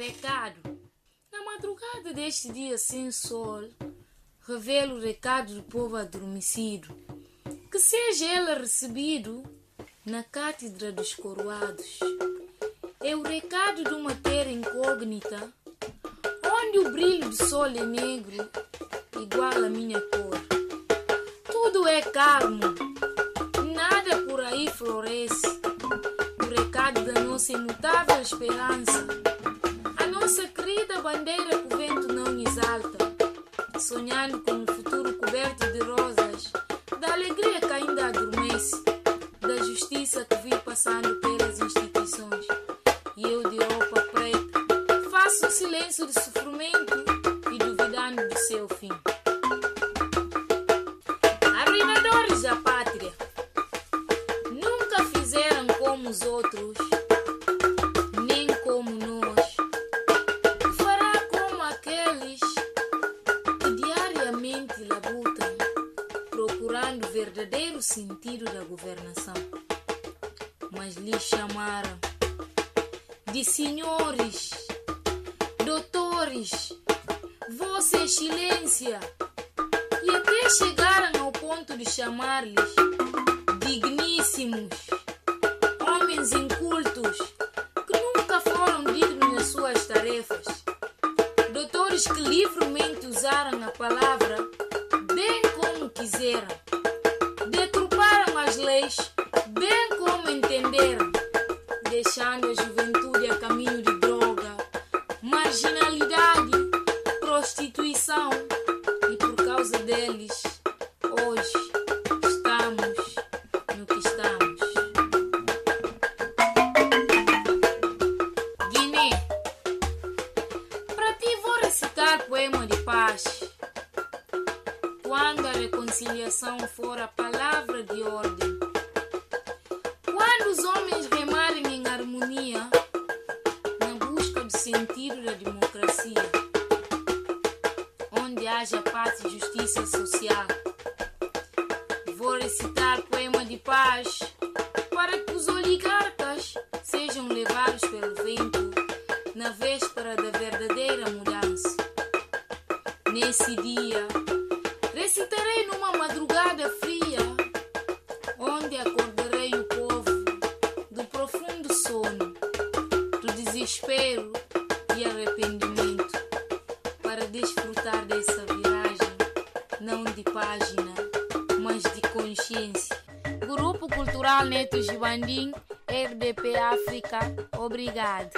Recado. Na madrugada deste dia sem sol, revelo o recado do povo adormecido. Que seja ele recebido na cátedra dos coroados. É o recado de uma terra incógnita, onde o brilho do sol é negro, igual a minha cor. Tudo é calmo, nada por aí floresce. O recado da nossa imutável esperança, bandeira que o vento não exalta, sonhando com um futuro coberto de rosas, da alegria que ainda adormece, da justiça que vi passando pelas instituições. E eu de roupa preta, faço um silêncio de sofrimento e duvidando do seu fim. Arrivadores da pátria, nunca fizeram como os outros, verdadeiro sentido da governação. Mas lhes chamaram de senhores, doutores, Vossa Excelência, e até chegaram ao ponto de chamar-lhes digníssimos, homens incultos que nunca foram dignos nas suas tarefas, doutores que livremente usaram a palavra bem como quiseram, deixando a juventude a caminho de droga, marginalidade, prostituição e por causa deles, hoje estamos no que estamos. Guiné, para ti vou recitar poema de paz. Quando a reconciliação for a palavra de ordem, sentido da democracia, onde haja paz e justiça social. Vou recitar poema de paz para que os oligarcas sejam levados pelo vento na véspera da verdadeira mudança. Nesse dia, recitarei numa madrugada fria, onde acordarei o povo do profundo sono, do desespero arrependimento, para desfrutar dessa viagem, não de página, mas de consciência. Grupo Cultural Neto Gibandim, RDP África, obrigado.